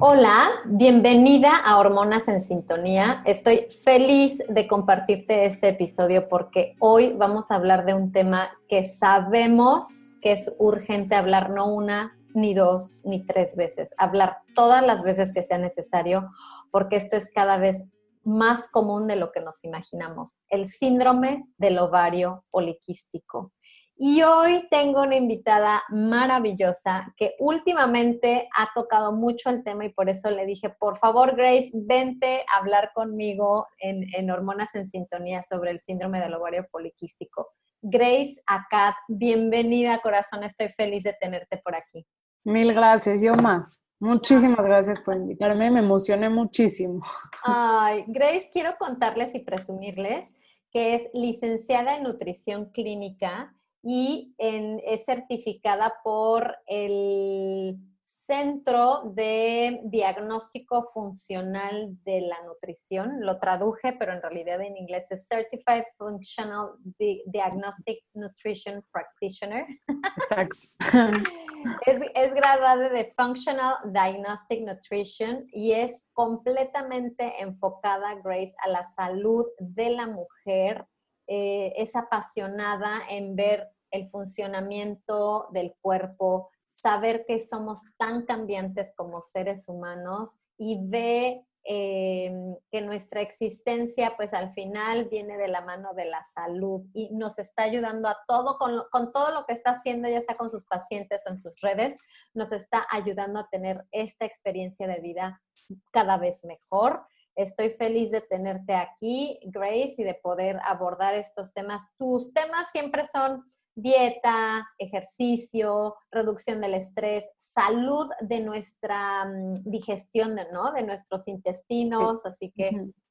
Hola, bienvenida a Hormonas en Sintonía. Estoy feliz de compartirte este episodio porque hoy vamos a hablar de un tema que sabemos que es urgente hablar no una, ni dos, ni tres veces, hablar todas las veces que sea necesario porque esto es cada vez más común de lo que nos imaginamos, el síndrome del ovario poliquístico. Y hoy tengo una invitada maravillosa que últimamente ha tocado mucho el tema y por eso le dije, por favor, Grace, vente a hablar conmigo en, Hormonas en Sintonía sobre el síndrome del ovario poliquístico. Grace Akat, bienvenida corazón, estoy feliz de tenerte por aquí. Mil gracias, yo más. Muchísimas gracias por invitarme, me emocioné muchísimo. Ay, Grace, quiero contarles y presumirles que es licenciada en nutrición clínica y es certificada por el Centro de Diagnóstico Funcional de la Nutrición. Lo traduje, pero en realidad en inglés es Certified Functional Diagnostic Nutrition Practitioner. Exacto. es, es graduada de Functional Diagnostic Nutrition y es completamente enfocada, Grace, a la salud de la mujer. Eh, es apasionada en ver el funcionamiento del cuerpo, saber que somos tan cambiantes como seres humanos y ve em, que nuestra existencia pues al final viene de la mano de la salud y nos está ayudando a todo, con, con, todo lo que está haciendo, ya sea con sus pacientes o en sus redes, nos está ayudando a tener esta experiencia de vida cada vez mejor. Estoy feliz de tenerte aquí, Grace, y de poder abordar estos temas. Tus temas siempre son dieta, ejercicio, reducción del estrés, salud de nuestra mm, digestión, ¿no? De nuestros intestinos. Así que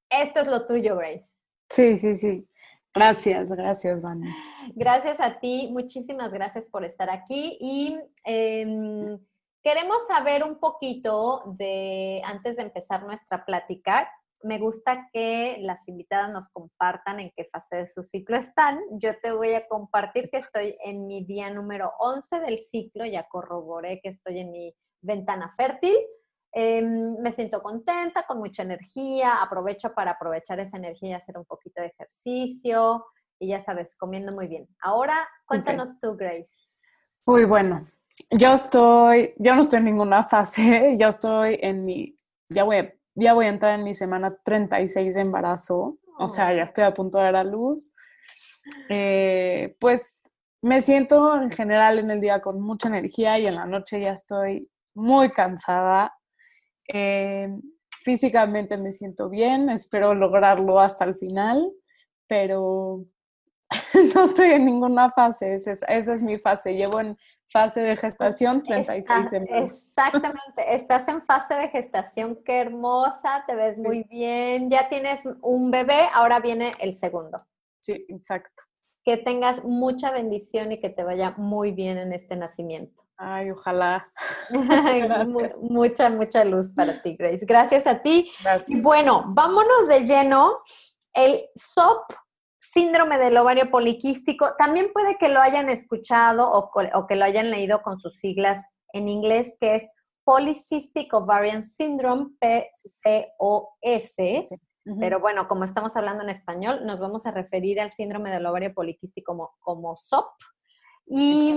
esto es lo tuyo, Grace. Sí, sí, sí. Gracias, gracias, Vane. Gracias a ti, muchísimas gracias por estar aquí y em, queremos saber un poquito de, antes de empezar nuestra plática, me gusta que las invitadas nos compartan en qué fase de su ciclo están. Yo te voy a compartir que estoy en mi día número 11 del ciclo, ya corroboré que estoy en mi ventana fértil. Em, me siento contenta, con mucha energía, aprovecho para aprovechar esa energía y hacer un poquito de ejercicio y ya sabes, comiendo muy bien. Ahora, cuéntanos tú, Grace. Uy, bueno, yo estoy, yo no estoy en ninguna fase, yo estoy en mi, ya voy a ya voy a entrar en mi semana 36 de embarazo, o sea, ya estoy a punto de dar a luz. Eh, pues me siento en general en el día con mucha energía y en la noche ya estoy muy cansada. Eh, físicamente me siento bien, espero lograrlo hasta el final, pero no estoy en ninguna fase, esa es, mi fase. Llevo en fase de gestación 36 semanas. Exactamente, estás en fase de gestación, qué hermosa, te ves muy bien, ya tienes un bebé, ahora viene el segundo. Sí, exacto. Que tengas mucha bendición y que te vaya muy bien en este nacimiento. Ay, ojalá. mucha, mucha luz para ti, Grace. Gracias a ti. Gracias. Bueno, vámonos de lleno. El SOP síndrome del ovario poliquístico, también puede que lo hayan escuchado o, que lo hayan leído con sus siglas en inglés, que es Polycystic Ovarian Syndrome, PCOS. Pero bueno, como estamos hablando en español, nos vamos a referir al síndrome del ovario poliquístico como, como SOP. Y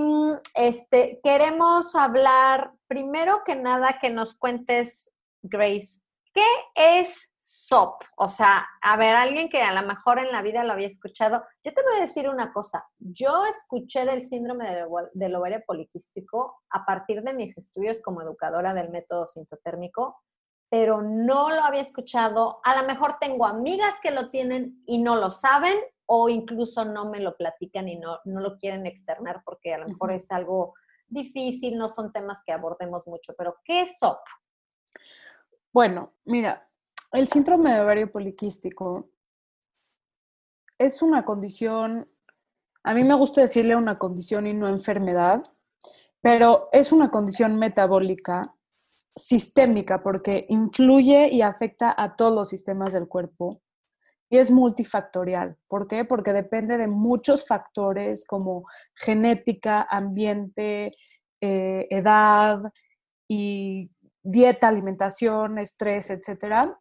este, queremos hablar, primero que nada, que nos cuentes, Grace, ¿qué es SOP? O sea, a ver, alguien que a lo mejor en la vida lo había escuchado. Yo te voy a decir una cosa. Yo escuché del síndrome del, del ovario poliquístico a partir de mis estudios como educadora del método sintotérmico, pero no lo había escuchado. A lo mejor tengo amigas que lo tienen y no lo saben o incluso no me lo platican y no, no lo quieren externar porque a lo mejor es algo difícil, no son temas que abordemos mucho, pero ¿qué es SOP? Bueno, mira, el síndrome de ovario poliquístico es una condición, a mí me gusta decirle una condición y no enfermedad, pero es una condición metabólica sistémica porque influye y afecta a todos los sistemas del cuerpo y es multifactorial. ¿Por qué? Porque depende de muchos factores como genética, ambiente, eh, edad y dieta, alimentación, estrés, etcétera,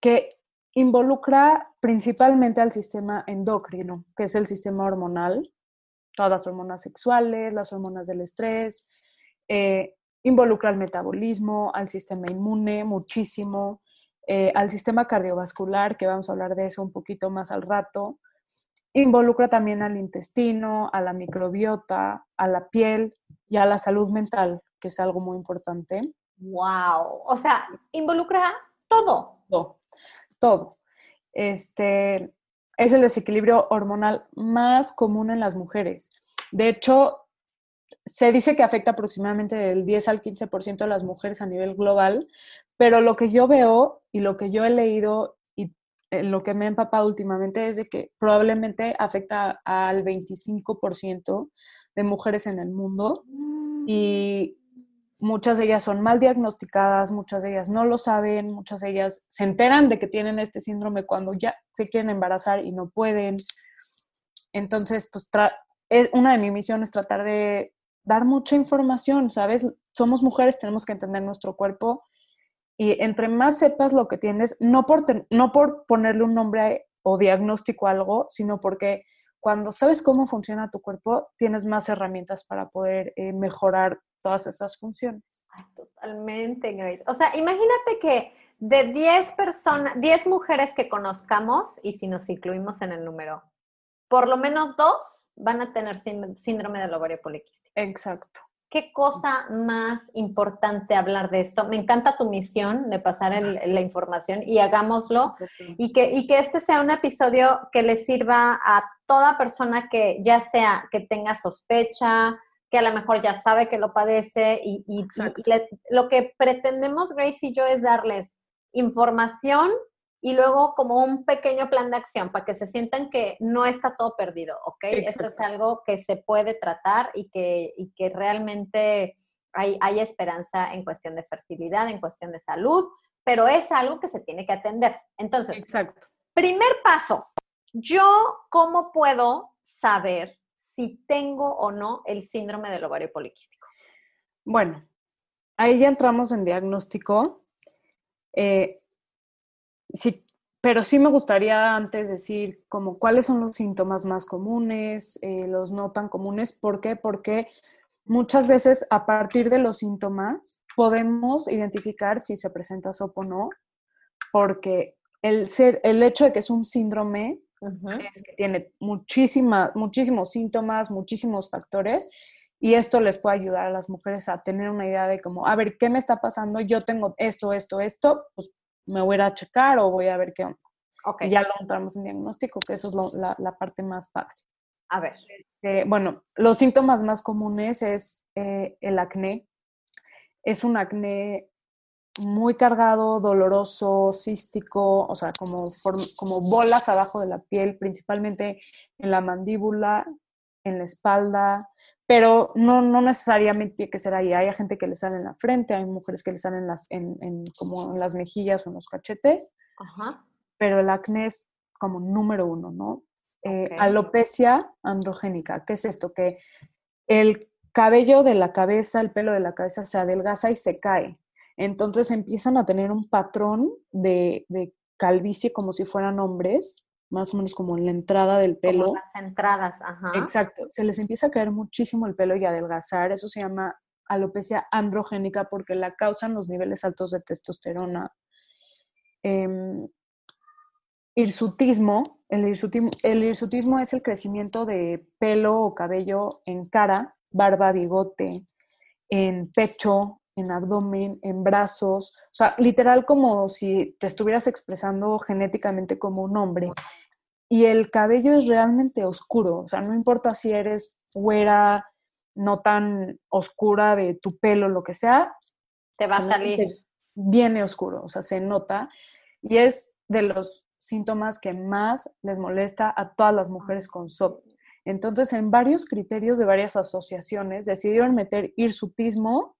que involucra principalmente al sistema endocrino, que es el sistema hormonal, todas las hormonas sexuales, las hormonas del estrés, eh, involucra al metabolismo, al sistema inmune muchísimo, eh, al sistema cardiovascular, que vamos a hablar de eso un poquito más al rato. Involucra también al intestino, a la microbiota, a la piel y a la salud mental, que es algo muy importante. Wow, o sea, involucra todo. Todo, todo. Este es el desequilibrio hormonal más común en las mujeres. De hecho, se dice que afecta aproximadamente del 10 al 15% de las mujeres a nivel global, pero lo que yo veo y lo que yo he leído y lo que me he empapado últimamente es de que probablemente afecta al 25% de mujeres en el mundo y muchas de ellas son mal diagnosticadas, muchas de ellas no lo saben, muchas de ellas se enteran de que tienen este síndrome cuando ya se quieren embarazar y no pueden. Entonces, pues es, una de mis misiones es tratar de dar mucha información, ¿sabes? Somos mujeres, tenemos que entender nuestro cuerpo y entre más sepas lo que tienes, no por, no por ponerle un nombre o diagnóstico a algo, sino porque cuando sabes cómo funciona tu cuerpo, tienes más herramientas para poder eh, mejorar todas estas funciones. totalmente, Grace. O sea, imagínate que de 10 personas, 10 mujeres que conozcamos, y si nos incluimos en el número, por lo menos dos van a tener síndrome del ovario poliquístico. Exacto qué cosa más importante hablar de esto. Me encanta tu misión de pasar la información y hagámoslo. Y que, y que este sea un episodio que le sirva a toda persona que ya sea que tenga sospecha, que a lo mejor ya sabe que lo padece y, lo que pretendemos Grace y yo es darles información y luego como un pequeño plan de acción para que se sientan que no está todo perdido, ¿ok? Esto es algo que se puede tratar y que, que realmente hay, hay esperanza en cuestión de fertilidad, en cuestión de salud, pero es algo que se tiene que atender. Entonces, Exacto. primer paso, yo cómo puedo saber si tengo o no el síndrome del ovario poliquístico. Bueno, ahí ya entramos en diagnóstico. Eh, sí, pero sí me gustaría antes decir como cuáles son los síntomas más comunes, eh, los no tan comunes. ¿Por qué? Porque muchas veces a partir de los síntomas podemos identificar si se presenta SOP o no, porque el, ser, el hecho de que es un síndrome es que tiene muchísima, muchísimos síntomas, muchísimos factores, y esto les puede ayudar a las mujeres a tener una idea de como, a ver, ¿qué me está pasando? Yo tengo esto, esto, esto, pues me voy a, checar o voy a ver qué onda. Okay. Y ya lo entramos en diagnóstico, que eso es la, la, parte más padre. A ver. Este, bueno, los síntomas más comunes es eh, el acné. Es un acné muy cargado, doloroso, cístico, o sea, como, como bolas abajo de la piel, principalmente en la mandíbula, en la espalda, pero no, no necesariamente tiene que ser ahí. Hay gente que le sale en la frente, hay mujeres que le salen las, en, en, como en las mejillas o en los cachetes, pero el acné es como número uno, ¿no? Eh, alopecia androgénica, ¿qué es esto? Que el cabello de la cabeza, el pelo de la cabeza se adelgaza y se cae. Entonces empiezan a tener un patrón de, de calvicie como si fueran hombres, más o menos como en la entrada del pelo. Como las entradas, ajá. Exacto. Se les empieza a caer muchísimo el pelo y adelgazar. Eso se llama alopecia androgénica porque la causan los niveles altos de testosterona. em, hirsutismo. El hirsutismo, el hirsutismo es el crecimiento de pelo o cabello en cara, barba, bigote, en pecho, en abdomen, en brazos, o sea, literal como si te estuvieras expresando genéticamente como un hombre. Y el cabello es realmente oscuro, o sea, no importa si eres güera, no tan oscura de tu pelo, lo que sea. Te va a salir. Viene oscuro, o sea, se nota. Y es de los síntomas que más les molesta a todas las mujeres con SOP. Entonces, en varios criterios de varias asociaciones decidieron meter hirsutismo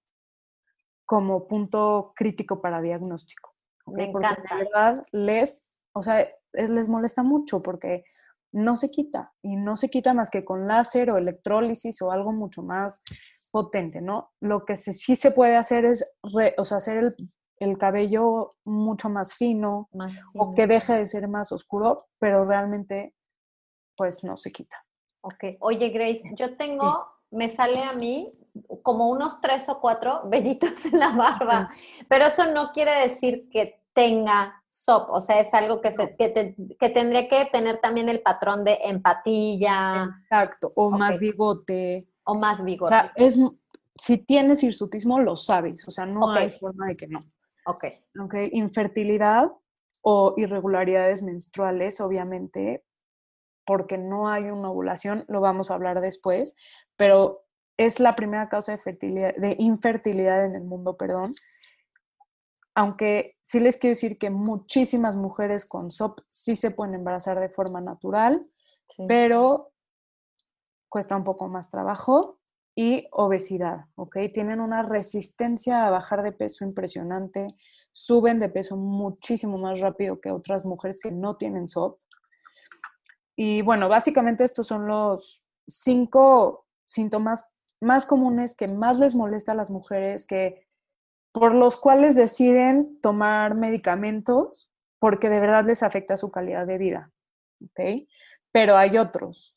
como punto crítico para diagnóstico. Me porque encanta. de verdad les, o sea, es- les molesta mucho porque no se quita y no se quita más que con láser o electrólisis o algo mucho más potente, ¿no? Lo que se- sí se puede hacer es, re- o sea, hacer el, el cabello mucho más fino Más o que deje de ser más oscuro, pero realmente pues no se quita. Ok. Oye, Grace, yo tengo, me sale a mí como unos tres o cuatro vellitos en la barba, pero eso no quiere decir que tenga SOP, o sea, es algo que, se, que, te- que tendría que tener también el patrón de empatía Exacto, o más bigote. o más O bigote. sea, es, si tienes hirsutismo, lo sabes, o sea, no hay forma de que no. ok, ¿ok? Infertilidad o irregularidades menstruales, obviamente, porque no hay una ovulación, lo vamos a hablar después, pero es la primera causa de, fertilidad, de infertilidad en el mundo, perdón. Aunque sí les quiero decir que muchísimas mujeres con SOP sí se pueden embarazar de forma natural, sí. pero cuesta un poco más trabajo y obesidad, ¿ok? Tienen una resistencia a bajar de peso impresionante, suben de peso muchísimo más rápido que otras mujeres que no tienen SOP. Y bueno, básicamente estos son los cinco síntomas más comunes que más les molesta a las mujeres, que por los cuales deciden tomar medicamentos porque de verdad les afecta su calidad de vida, ¿ok? Pero hay otros.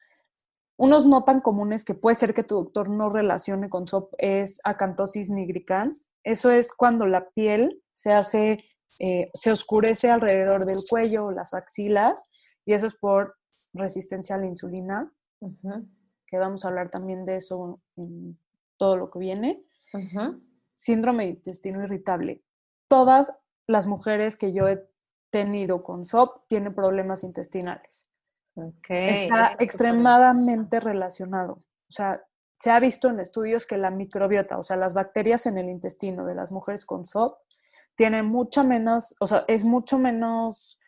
Unos no tan comunes que puede ser que tu doctor no relacione con SOP es acantosis nigricans. Eso es cuando la piel se hace, eh, se oscurece alrededor del cuello o las axilas y eso es por resistencia a la insulina, que vamos a hablar también de eso en todo lo que viene. Síndrome de intestino irritable. Todas las mujeres que yo he tenido con SOP tienen problemas intestinales. Está es extremadamente relacionado. O sea, se ha visto en estudios que la microbiota, o sea, las bacterias en el intestino de las mujeres con SOP, tienen mucha menos, o sea, es mucho menos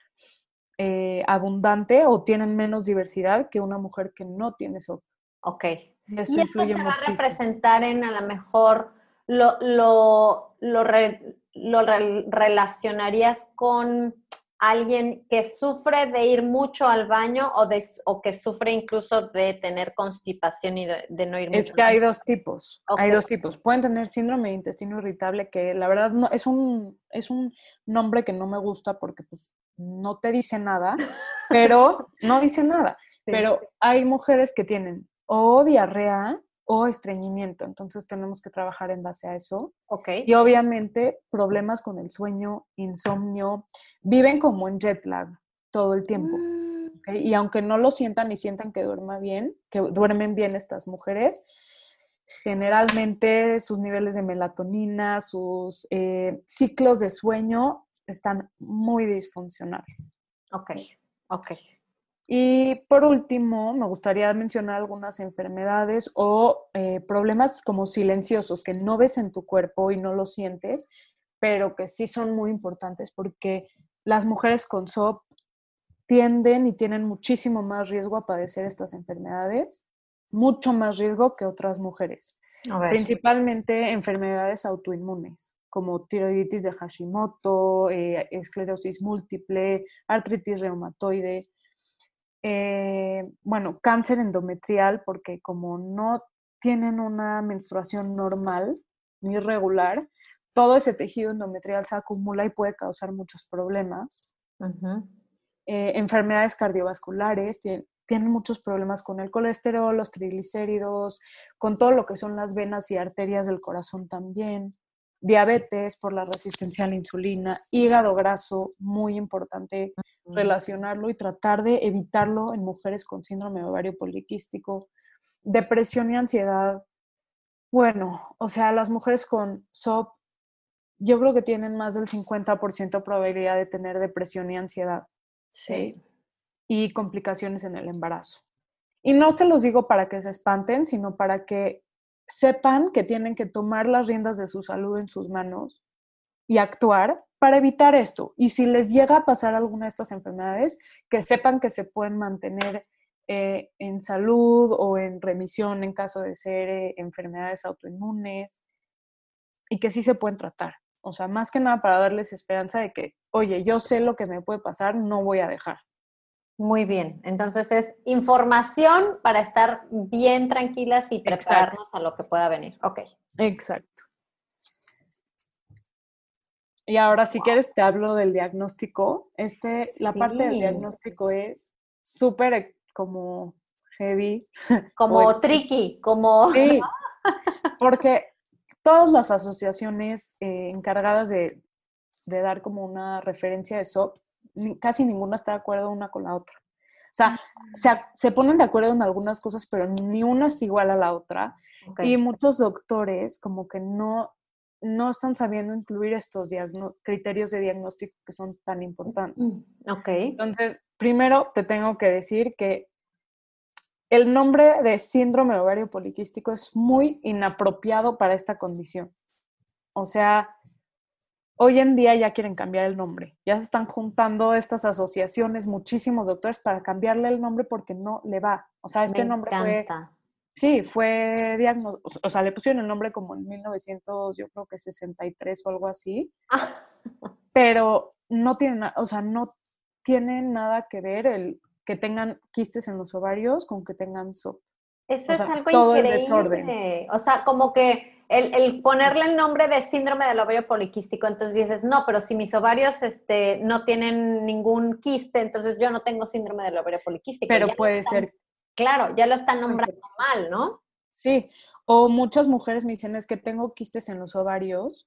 eh, abundante o tienen menos diversidad que una mujer que no tiene SOP. Ok. Y eso Y esto se va a representar en a lo mejor lo, lo, lo, re- lo re- relacionarías con alguien que sufre de ir mucho al baño o, de, o que sufre incluso de tener constipación y de, de no ir Es mucho que al hay dos tipos, hay dos tipos. Pueden tener síndrome de intestino irritable, que la verdad no, es, un, es un nombre que no me gusta porque pues, no te dice nada, pero no dice nada. Sí. Pero hay mujeres que tienen o diarrea o estreñimiento, entonces tenemos que trabajar en base a eso. Ok. Y obviamente problemas con el sueño, insomnio, viven como en jet lag todo el tiempo. Mm, ¿ok? Y aunque no lo sientan y sientan que duerma bien, que duermen bien estas mujeres, generalmente sus niveles de melatonina, sus eh, ciclos de sueño están muy disfuncionales. Ok, ok. Y por último, me gustaría mencionar algunas enfermedades o eh, problemas como silenciosos que no ves en tu cuerpo y no los sientes, pero que sí son muy importantes porque las mujeres con SOP tienden y tienen muchísimo más riesgo a padecer estas enfermedades, mucho más riesgo que otras mujeres, principalmente enfermedades autoinmunes como tiroiditis de Hashimoto, eh, esclerosis múltiple, artritis reumatoide, eh, bueno, cáncer endometrial, porque como no tienen una menstruación normal ni regular, todo ese tejido endometrial se acumula y puede causar muchos problemas. Eh, enfermedades cardiovasculares, tien- tienen muchos problemas con el colesterol, los triglicéridos, con todo lo que son las venas y arterias del corazón también. Diabetes, por la resistencia a la insulina, hígado graso, muy importante relacionarlo y tratar de evitarlo en mujeres con síndrome ovario poliquístico, depresión y ansiedad. Bueno, o sea, las mujeres con SOP, yo creo que tienen más del 50% de probabilidad de tener depresión y ansiedad. Sí. Y complicaciones en el embarazo. Y no se los digo para que se espanten, sino para que sepan que tienen que tomar las riendas de su salud en sus manos y actuar para evitar esto. Y si les llega a pasar alguna de estas enfermedades, que sepan que se pueden mantener eh, en salud o en remisión en caso de ser eh, enfermedades autoinmunes y que sí se pueden tratar. O sea, más que nada para darles esperanza de que, oye, yo sé lo que me puede pasar, no voy a dejar. Muy bien, entonces es información para estar bien tranquilas y prepararnos a lo que pueda venir. Ok. Exacto. Y ahora, si quieres, te hablo del diagnóstico. Este, la parte del diagnóstico es súper eh, como heavy. Como tricky, como... Sí, porque todas las asociaciones eh, encargadas de, de, dar como una referencia de SOP casi ninguna está de acuerdo una con la otra. O sea, se, ponen de acuerdo en algunas cosas, pero ni una es igual a la otra. Y muchos doctores como que no, no están sabiendo incluir estos criterios de diagnóstico que son tan importantes. Mm, ok. Entonces, primero te tengo que decir que el nombre de síndrome ovario poliquístico es muy inapropiado para esta condición. O sea, Hoy en día ya quieren cambiar el nombre. Ya se están juntando estas asociaciones, muchísimos doctores, para cambiarle el nombre porque no le va. O sea, este nombre fue. Sí, fue diagnóstico. O sea, le pusieron el nombre como en 1900, yo creo que 63 o algo así. Pero no tiene, o sea, no tiene nada que ver el que tengan quistes en los ovarios con que tengan SOP. Eso es algo todo increíble. El desorden. O sea, como que el, ponerle el nombre de síndrome del ovario poliquístico, entonces dices, no, pero si mis ovarios este, no tienen ningún quiste, entonces yo no tengo síndrome del ovario poliquístico. Pero puede ser. Claro, ya lo están nombrando mal, ¿no? Sí, o muchas mujeres me dicen, es que tengo quistes en los ovarios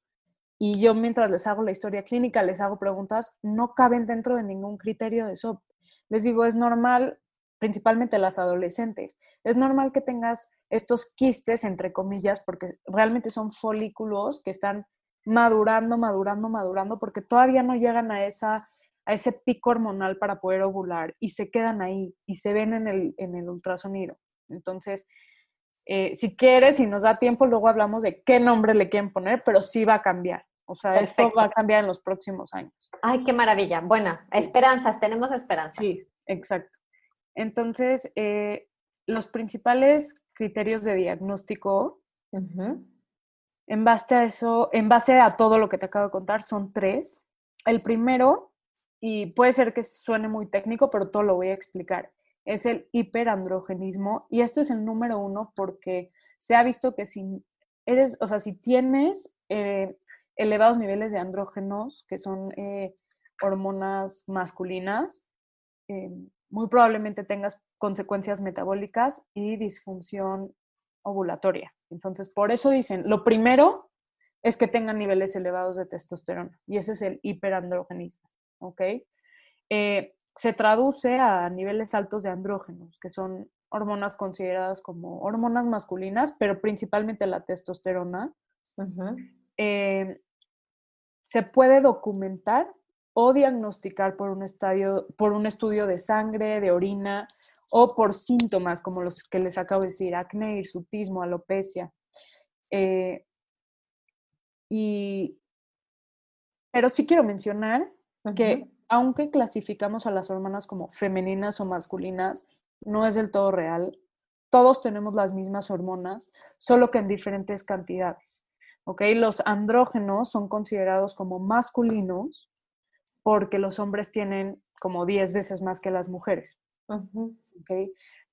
y yo mientras les hago la historia clínica, les hago preguntas, no caben dentro de ningún criterio de eso. Les digo, es normal, principalmente las adolescentes, es normal que tengas estos quistes, entre comillas, porque realmente son folículos que están madurando, madurando, madurando, porque todavía no llegan a, esa, a ese pico hormonal para poder ovular y se quedan ahí y se ven en el, en el ultrasonido. Entonces, eh, si quieres, y nos da tiempo, luego hablamos de qué nombre le quieren poner, pero sí va a cambiar. O sea, esto va a cambiar en los próximos años. Ay, qué maravilla. Bueno, esperanzas, tenemos esperanzas. Sí, exacto. Entonces, eh, los principales criterios de diagnóstico, en base a eso, en base a todo lo que te acabo de contar, son tres. El primero, y puede ser que suene muy técnico, pero todo lo voy a explicar, es el hiperandrogenismo. Y este es el número uno porque se ha visto que si eres, o sea, si tienes eh, elevados niveles de andrógenos, que son eh, hormonas masculinas, eh, muy probablemente tengas consecuencias metabólicas y disfunción ovulatoria. Entonces, por eso dicen, lo primero es que tengan niveles elevados de testosterona y ese es el hiperandrogenismo, ¿ok? Eh, se traduce a niveles altos de andrógenos, que son hormonas consideradas como hormonas masculinas, pero principalmente la testosterona. Eh, se puede documentar o diagnosticar por un, estadio, por un estudio de sangre, de orina o por síntomas como los que les acabo de decir, acné, hirsutismo, alopecia. Eh, y, pero sí quiero mencionar que aunque clasificamos a las hormonas como femeninas o masculinas, no es del todo real. Todos tenemos las mismas hormonas, solo que en diferentes cantidades. ¿ok? Los andrógenos son considerados como masculinos porque los hombres tienen como 10 veces más que las mujeres.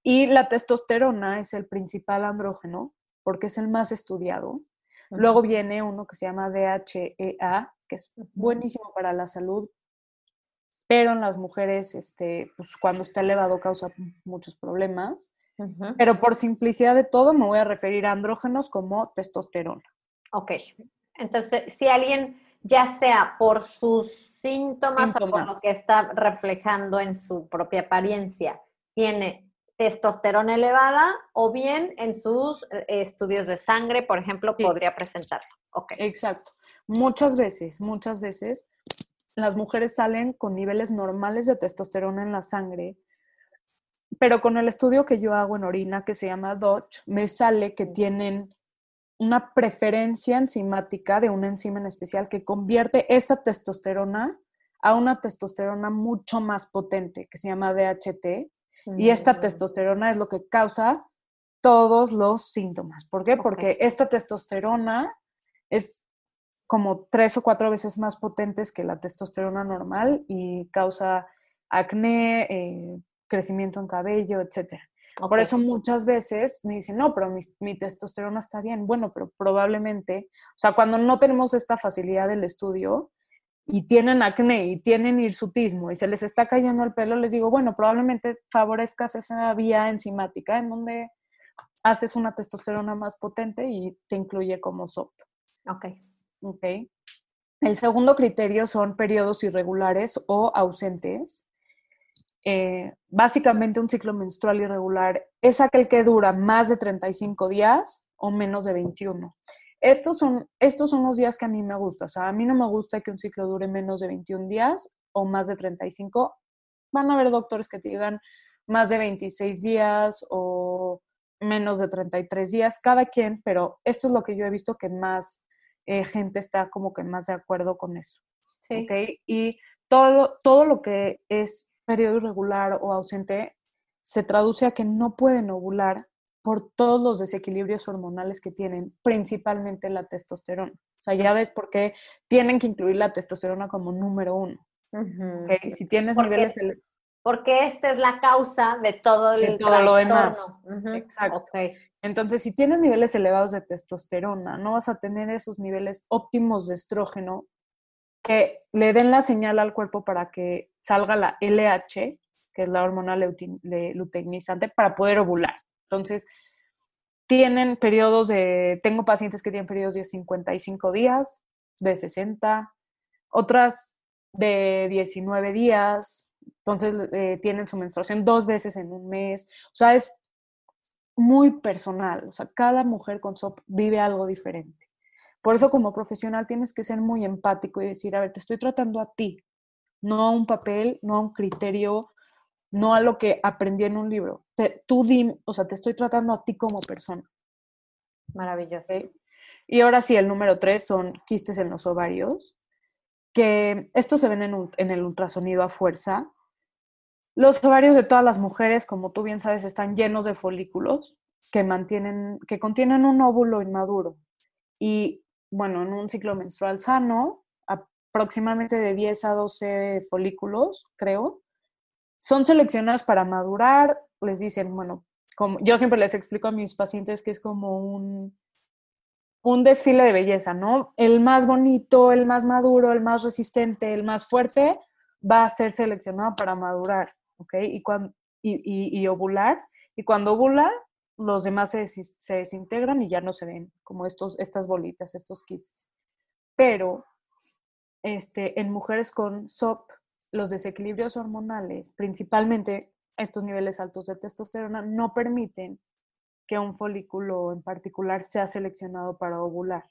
Y la testosterona es el principal andrógeno porque es el más estudiado. Luego viene uno que se llama DHEA, que es buenísimo para la salud, pero en las mujeres, este, pues cuando está elevado causa muchos problemas. Pero por simplicidad de todo, me voy a referir a andrógenos como testosterona. Ok. Entonces, si alguien, ya sea por sus síntomas, o por lo que está reflejando en su propia apariencia, tiene testosterona elevada o bien en sus eh, estudios de sangre, por ejemplo, Sí. podría presentarlo. Ok. Exacto. Muchas veces, muchas veces, las mujeres salen con niveles normales de testosterona en la sangre, pero con el estudio que yo hago en orina, que se llama Dodge, me sale que tienen una preferencia enzimática de una enzima en especial que convierte esa testosterona a una testosterona mucho más potente, que se llama DHT, y esta Mm. testosterona es lo que causa todos los síntomas. ¿Por qué? Porque esta testosterona es como tres o cuatro veces más potentes que la testosterona normal y causa acné, eh, crecimiento en cabello, Por eso muchas veces me dicen, no, pero mi, mi testosterona está bien. Bueno, pero probablemente, o sea, cuando no tenemos esta facilidad del estudio y tienen acné y tienen hirsutismo y se les está cayendo el pelo, les digo, bueno, probablemente favorezcas esa vía enzimática en donde haces una testosterona más potente y te incluye como SOP. Ok. ¿ok? El segundo criterio son periodos irregulares o ausentes. Eh, básicamente un ciclo menstrual irregular es aquel que dura más de 35 días o menos de 21. Estos son, estos son los días que a mí me gustan. O sea, a mí no me gusta que un ciclo dure menos de 21 días o más de 35. Van a haber doctores que te digan más de 26 días o menos de 33 días, cada quien, pero esto es lo que yo he visto que más eh, gente está como que más de acuerdo con eso. Sí. ¿ok? Y todo, todo lo que es periodo irregular o ausente se traduce a que no pueden ovular por todos los desequilibrios hormonales que tienen, principalmente la testosterona. O sea, ya ves por qué tienen que incluir la testosterona como número uno. Ujú. ¿ok? Si tienes Porque- niveles de... Porque esta es la causa de todo el De todo lo demás. trastorno. Exacto. Ok. Entonces, si tienes niveles elevados de testosterona, no vas a tener esos niveles óptimos de estrógeno que le den la señal al cuerpo para que salga la LH, que es la hormona luteinizante, para poder ovular. Entonces, tienen periodos de, tengo pacientes que tienen periodos de 55 días, de 60, otras de 19 días, entonces eh, tienen su menstruación dos veces en un mes, o sea, es muy personal, o sea, cada mujer con SOP vive algo diferente. Por eso como profesional tienes que ser muy empático y decir, a ver, te estoy tratando a ti, no a un papel, no a un criterio, no a lo que aprendí en un libro. Te- tú di, o sea, te estoy tratando a ti como persona. Maravilloso. ¿ok? Y ahora sí, el número tres son quistes en los ovarios, que estos se ven en, un- en el ultrasonido a fuerza. Los ovarios de todas las mujeres, como tú bien sabes, están llenos de folículos que mantienen, que contienen un óvulo inmaduro. Y bueno, en un ciclo menstrual sano, aproximadamente de 10 a 12 folículos, creo, son seleccionados para madurar. Les dicen, bueno, como yo siempre les explico a mis pacientes que es como un, un desfile de belleza, ¿no? El más bonito, el más maduro, el más resistente, el más fuerte va a ser seleccionado para madurar, ¿ok? Y, cuando, y, y, y ovular. Y cuando ovula, los demás se, desintegran y ya no se ven como estos, estas bolitas, estos quistes. Pero este, en mujeres con SOP, los desequilibrios hormonales, principalmente estos niveles altos de testosterona, no permiten que un folículo en particular sea seleccionado para ovular.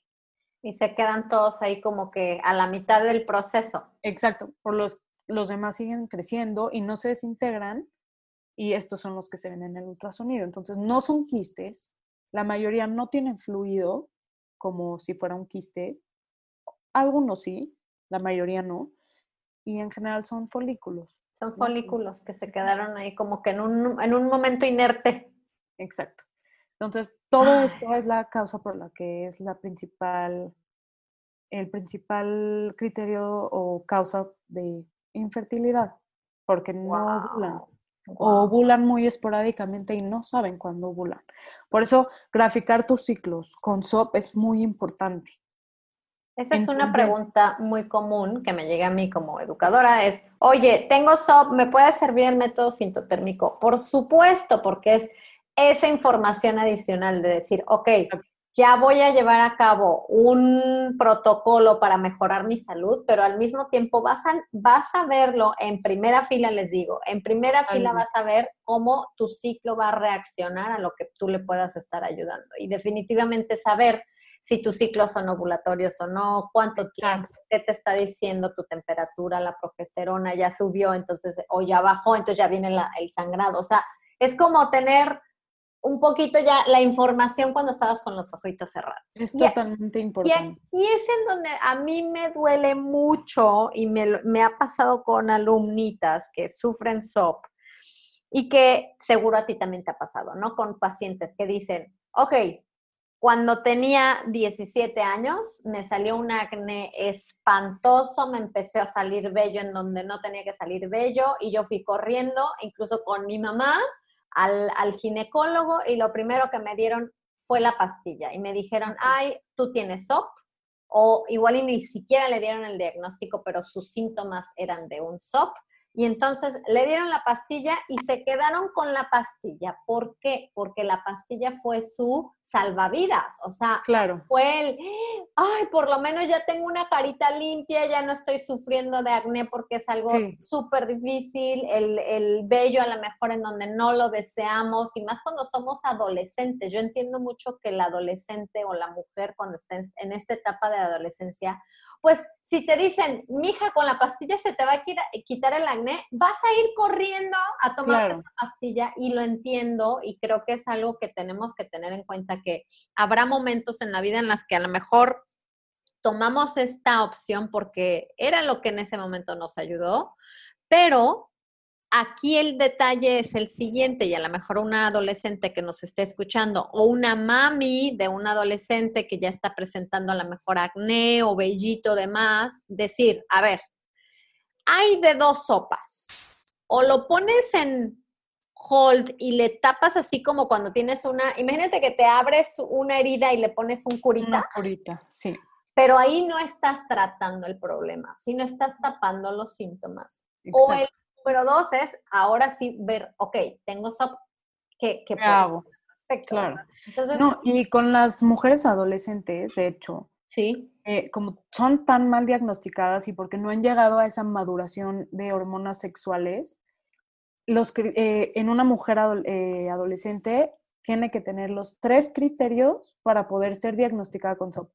Y se quedan todos ahí como que a la mitad del proceso. Exacto, por los, los demás siguen creciendo y no se desintegran y estos son los que se ven en el ultrasonido. Entonces, no son quistes, la mayoría no tienen fluido como si fuera un quiste, algunos sí, la mayoría no, y en general son folículos. Son folículos que se quedaron ahí como que en un, en un momento inerte. Exacto. Entonces, todo Ay. esto es la causa por la que es la principal, el principal criterio o causa de infertilidad, porque no ovulan. O ovulan muy esporádicamente y no saben cuándo ovulan. Por eso, graficar tus ciclos con SOP es muy importante. Esa es una pregunta muy común que me llega a mí como educadora, es, oye, tengo SOP, ¿me puede servir el método sintotérmico? Por supuesto, porque es esa información adicional de decir, ok, ya voy a llevar a cabo un protocolo para mejorar mi salud, pero al mismo tiempo vas a, vas a verlo en primera fila, les digo, en primera fila vas a ver cómo tu ciclo va a reaccionar a lo que tú le puedas estar ayudando. Y definitivamente saber si tus ciclos son ovulatorios o no, cuánto tiempo, qué te está diciendo tu temperatura, la progesterona ya subió, entonces, o ya bajó, entonces ya viene el sangrado. O sea, es como tener un poquito ya la información cuando estabas con los ojitos cerrados. Es totalmente importante. Y aquí es en donde a mí me duele mucho y me, me ha pasado con alumnitas que sufren SOP y que seguro a ti también te ha pasado, ¿no? Con pacientes que dicen, ok, cuando tenía 17 años me salió un acné espantoso, me empecé a salir vello en donde no tenía que salir vello y yo fui corriendo, incluso con mi mamá, al, ginecólogo y lo primero que me dieron fue la pastilla y me dijeron, ay, tú tienes SOP o igual y ni siquiera le dieron el diagnóstico, pero sus síntomas eran de un SOP y entonces le dieron la pastilla y se quedaron con la pastilla. ¿Por qué? Porque la pastilla fue su salvavidas. O sea, claro. fue el, ay, por lo menos ya tengo una carita limpia, ya no estoy sufriendo de acné porque es algo súper difícil, el, el vello a lo mejor en donde no lo deseamos y más cuando somos adolescentes. Yo entiendo mucho que el adolescente o la mujer cuando está en esta etapa de adolescencia, pues si te dicen, mija, con la pastilla se te va a quitar el acné, vas a ir corriendo a tomar esa pastilla y lo entiendo y creo que es algo que tenemos que tener en cuenta que habrá momentos en la vida en las que a lo mejor tomamos esta opción porque era lo que en ese momento nos ayudó, pero Aquí el detalle es el siguiente, y a lo mejor una adolescente que nos esté escuchando o una mami de un adolescente que ya está presentando a lo mejor acné o vellito demás, decir, a ver, hay de dos sopas. O lo pones en hold y le tapas así como cuando tienes una, imagínate que te abres una herida y le pones un curita. Una curita, sí. Pero ahí no estás tratando el problema, sino estás tapando los síntomas. O el número dos es ahora sí ver, ok, tengo SOP, ¿qué, qué hago? claro. Entonces, no, y con las mujeres adolescentes, de hecho, sí. Eh, como son tan mal diagnosticadas y porque no han llegado a esa maduración de hormonas sexuales, los, eh, en una mujer eh, adolescente tiene que tener los tres criterios para poder ser diagnosticada con SOP.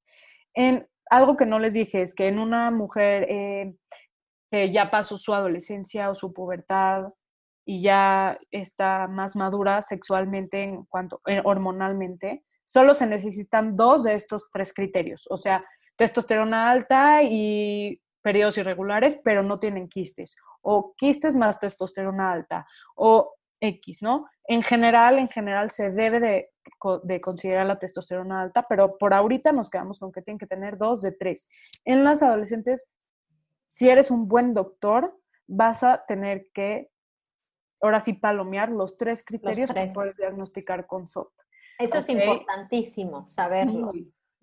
En, algo que no les dije es que en una mujer que ya pasó su adolescencia o su pubertad y ya está más madura sexualmente en cuanto eh, hormonalmente, solo se necesitan dos de estos tres criterios, o sea, testosterona alta y periodos irregulares, pero no tienen quistes, o quistes más testosterona alta, o X, ¿no? En general, en general se debe de, de, considerar la testosterona alta, pero por ahorita nos quedamos con que tienen que tener dos de tres. En las adolescentes si eres un buen doctor, vas a tener que, ahora sí, palomear los tres criterios para poder diagnosticar con SOP. Eso es importantísimo, saberlo.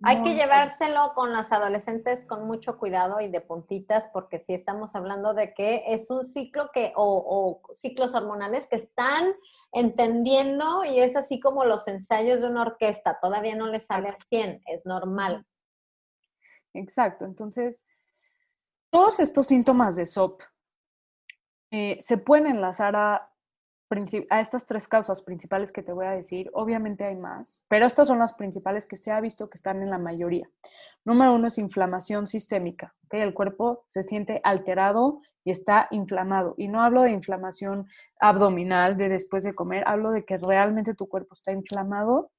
Hay que llevárselo con las adolescentes con mucho cuidado y de puntitas, porque si estamos hablando de que es un ciclo que, o, o, ciclos hormonales que están entendiendo y es así como los ensayos de una orquesta, todavía no les sale al 100, es normal. Exacto, entonces todos estos síntomas de SOP eh, se pueden enlazar a, a estas tres causas principales que te voy a decir. Obviamente hay más, pero estas son las principales que se ha visto que están en la mayoría. Número uno es inflamación sistémica. El cuerpo se siente alterado y está inflamado. Y no hablo de inflamación abdominal de después de comer, hablo de que realmente tu cuerpo está inflamado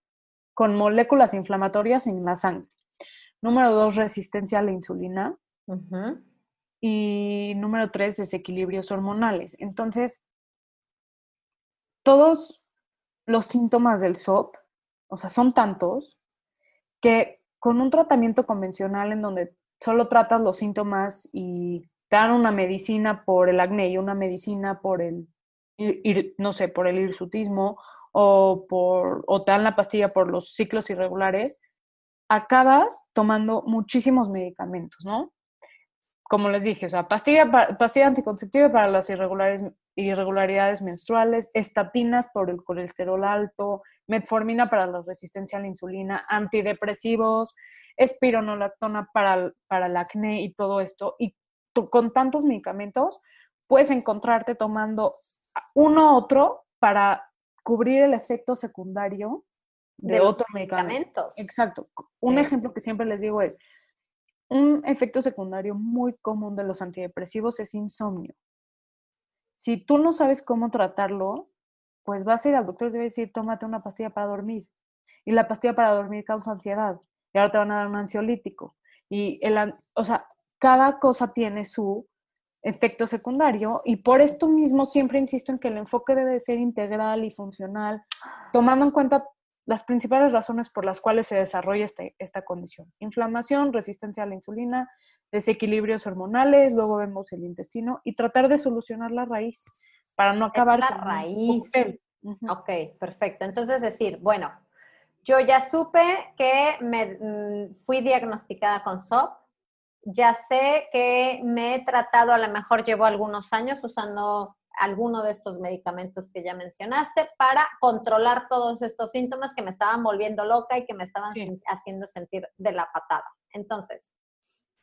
con moléculas inflamatorias en la sangre. Número dos, resistencia a la insulina. Y número tres, desequilibrios hormonales. Entonces, todos los síntomas del SOP, o sea, son tantos que con un tratamiento convencional en donde solo tratas los síntomas y te dan una medicina por el acné y una medicina por el, no sé, por el hirsutismo o, por, o te dan la pastilla por los ciclos irregulares, acabas tomando muchísimos medicamentos, ¿no? Como les dije, o sea, pastilla, pastilla anticonceptiva para las irregulares, irregularidades menstruales, estatinas por el colesterol alto, metformina para la resistencia a la insulina, antidepresivos, espironolactona para, para el acné y todo esto. Y con tantos medicamentos, puedes encontrarte tomando uno u otro para cubrir el efecto secundario de, otro medicamento. Exacto. Un ejemplo que siempre les digo es, un efecto secundario muy común de los antidepresivos es insomnio. Si tú no sabes cómo tratarlo, pues vas a ir al doctor y te va a decir, tómate una pastilla para dormir. Y la pastilla para dormir causa ansiedad. Y ahora te van a dar un ansiolítico. Y el, o sea, cada cosa tiene su efecto secundario y por esto mismo siempre insisto en que el enfoque debe ser integral y funcional, tomando en cuenta las principales razones por las cuales se desarrolla este, esta condición. Inflamación, resistencia a la insulina, desequilibrios hormonales, luego vemos el intestino y tratar de solucionar la raíz para no acabar la raíz. Ok, perfecto. Entonces decir, bueno, yo ya supe que me mm, fui diagnosticada con SOP, ya sé que me he tratado, a lo mejor llevo algunos años usando alguno de estos medicamentos que ya mencionaste para controlar todos estos síntomas que me estaban volviendo loca y que me estaban haciendo sentir de la patada. Entonces,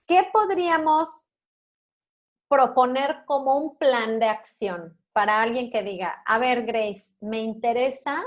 ¿qué podríamos proponer como un plan de acción para alguien que diga, a ver, Grace, me interesa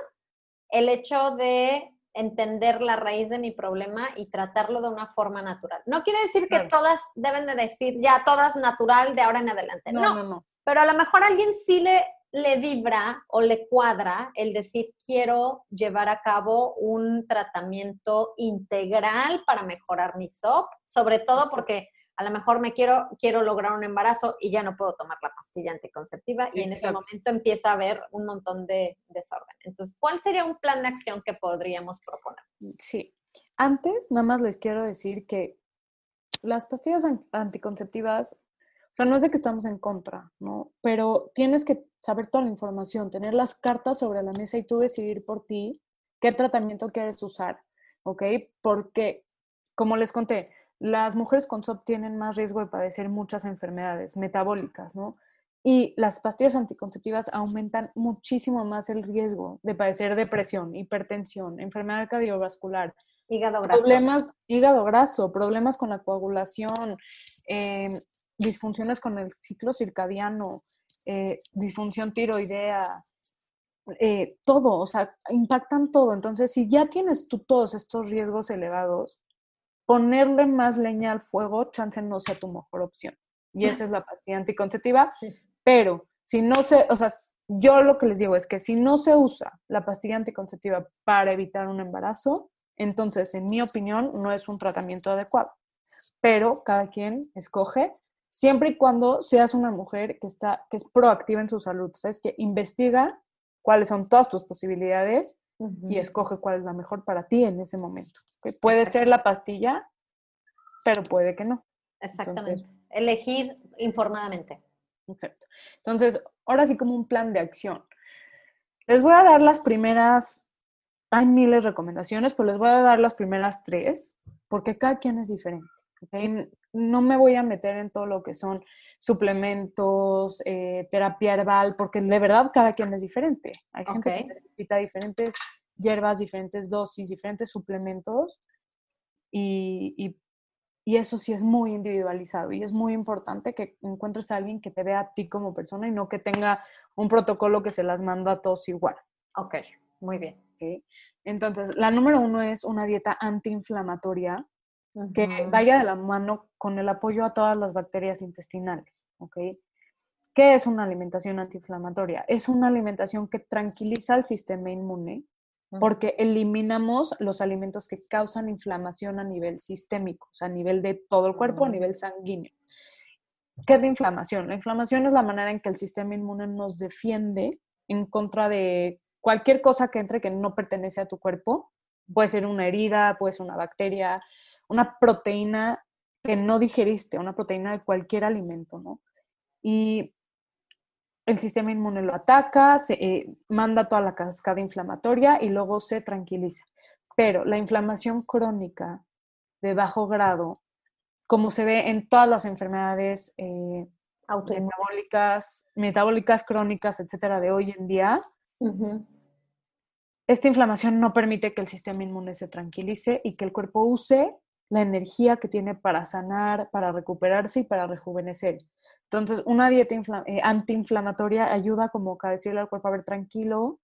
el hecho de entender la raíz de mi problema y tratarlo de una forma natural. No quiere decir que todas deben de decir ya todas natural de ahora en adelante. No, no, no. Pero a lo mejor a alguien sí le, le vibra o le cuadra el decir quiero llevar a cabo un tratamiento integral para mejorar mi SOP, sobre todo porque a lo mejor me quiero, quiero lograr un embarazo y ya no puedo tomar la pastilla anticonceptiva y en ese momento empieza a haber un montón de desorden. Entonces, ¿cuál sería un plan de acción que podríamos proponer? Sí, antes nada más les quiero decir que las pastillas anticonceptivas, o sea, no es de que estamos en contra, ¿no? Pero tienes que saber toda la información, tener las cartas sobre la mesa y tú decidir por ti qué tratamiento quieres usar, ¿ok? Porque, como les conté, las mujeres con SOP tienen más riesgo de padecer muchas enfermedades metabólicas, ¿no? Y las pastillas anticonceptivas aumentan muchísimo más el riesgo de padecer depresión, hipertensión, enfermedad cardiovascular, hígado graso, problemas, hígado graso, problemas con la coagulación, eh, disfunciones con el ciclo circadiano, eh, disfunción tiroidea, eh, todo, o sea, impactan todo. Entonces, si ya tienes tú todos estos riesgos elevados, ponerle más leña al fuego, chance no sea tu mejor opción. Y esa es la pastilla anticonceptiva. Pero si no se, o sea, yo lo que les digo es que si no se usa la pastilla anticonceptiva para evitar un embarazo, entonces, en mi opinión, no es un tratamiento adecuado. Pero cada quien escoge, siempre y cuando seas una mujer que, está, que es proactiva en su salud. ¿Sabes? Que investiga cuáles son todas tus posibilidades y escoge cuál es la mejor para ti en ese momento. puede ser la pastilla, pero puede que no. Exactamente. Elegir informadamente. Exacto. Entonces, ahora sí como un plan de acción. Les voy a dar las primeras, hay miles de recomendaciones, pero les voy a dar las primeras tres, porque cada quien es diferente. No me voy a meter en todo lo que son suplementos, eh, terapia herbal, porque de verdad cada quien es diferente. Hay gente que necesita diferentes hierbas, diferentes dosis, diferentes suplementos y, eso sí es muy individualizado y es muy importante que encuentres a alguien que te vea a ti como persona y no que tenga un protocolo que se las manda a todos igual. Ok, muy bien. Entonces, la número uno es una dieta antiinflamatoria que vaya de la mano con el apoyo a todas las bacterias intestinales, ¿ok? ¿Qué es una alimentación antiinflamatoria? Es una alimentación que tranquiliza el sistema inmune porque eliminamos los alimentos que causan inflamación a nivel sistémico, o sea, a nivel de todo el cuerpo, a nivel sanguíneo. ¿Qué es la inflamación? La inflamación es la manera en que el sistema inmune nos defiende en contra de cualquier cosa que entre que no pertenece a tu cuerpo. Puede ser una herida, puede ser una bacteria, una proteína que no digeriste, una proteína de cualquier alimento, ¿no? Y el sistema inmune lo ataca, se eh, manda toda la cascada inflamatoria y luego se tranquiliza. Pero la inflamación crónica de bajo grado como se ve en todas las enfermedades eh, metabólicas, metabólicas crónicas, etcétera, de hoy en día, esta inflamación no permite que el sistema inmune se tranquilice y que el cuerpo use la energía que tiene para sanar, para recuperarse y para rejuvenecer. Entonces, una dieta eh, antiinflamatoria ayuda como a decirle al cuerpo, a ver, tranquilo,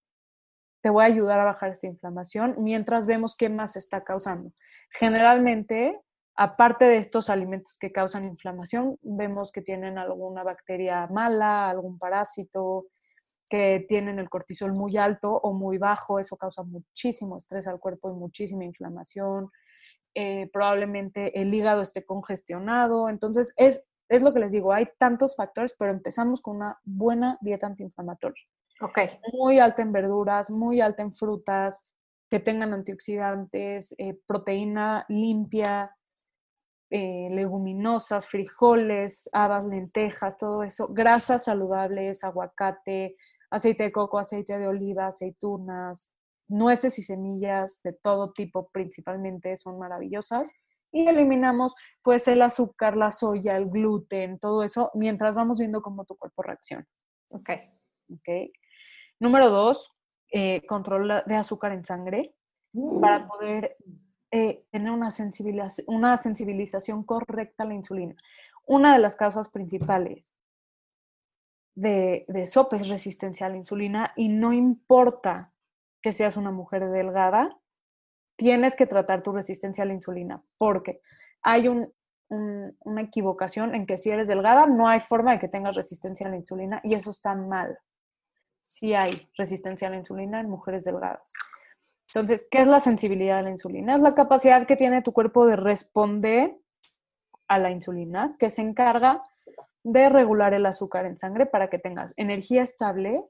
te voy a ayudar a bajar esta inflamación mientras vemos qué más está causando. Generalmente, aparte de estos alimentos que causan inflamación, vemos que tienen alguna bacteria mala, algún parásito, que tienen el cortisol muy alto o muy bajo, eso causa muchísimo estrés al cuerpo y muchísima inflamación. Eh, probablemente el hígado esté congestionado. Entonces, es, es lo que les digo, hay tantos factores, pero empezamos con una buena dieta antiinflamatoria. Ok. Muy alta en verduras, muy alta en frutas, que tengan antioxidantes, eh, proteína limpia, eh, leguminosas, frijoles, habas, lentejas, todo eso, grasas saludables, aguacate, aceite de coco, aceite de oliva, aceitunas, nueces y semillas de todo tipo principalmente son maravillosas. Y eliminamos pues el azúcar, la soya, el gluten, todo eso, mientras vamos viendo cómo tu cuerpo reacciona. Ok. Ok. Número dos, eh, control de azúcar en sangre para mm. poder eh, tener una, una sensibilización correcta a la insulina. Una de las causas principales de, de SOP es resistencia a la insulina y no importa que seas una mujer delgada, tienes que tratar tu resistencia a la insulina, porque hay una equivocación en que si eres delgada no hay forma de que tengas resistencia a la insulina y eso está mal. Si hay resistencia a la insulina en mujeres delgadas. Entonces, ¿qué es la sensibilidad a la insulina? Es la capacidad que tiene tu cuerpo de responder a la insulina, que se encarga de regular el azúcar en sangre para que tengas energía estable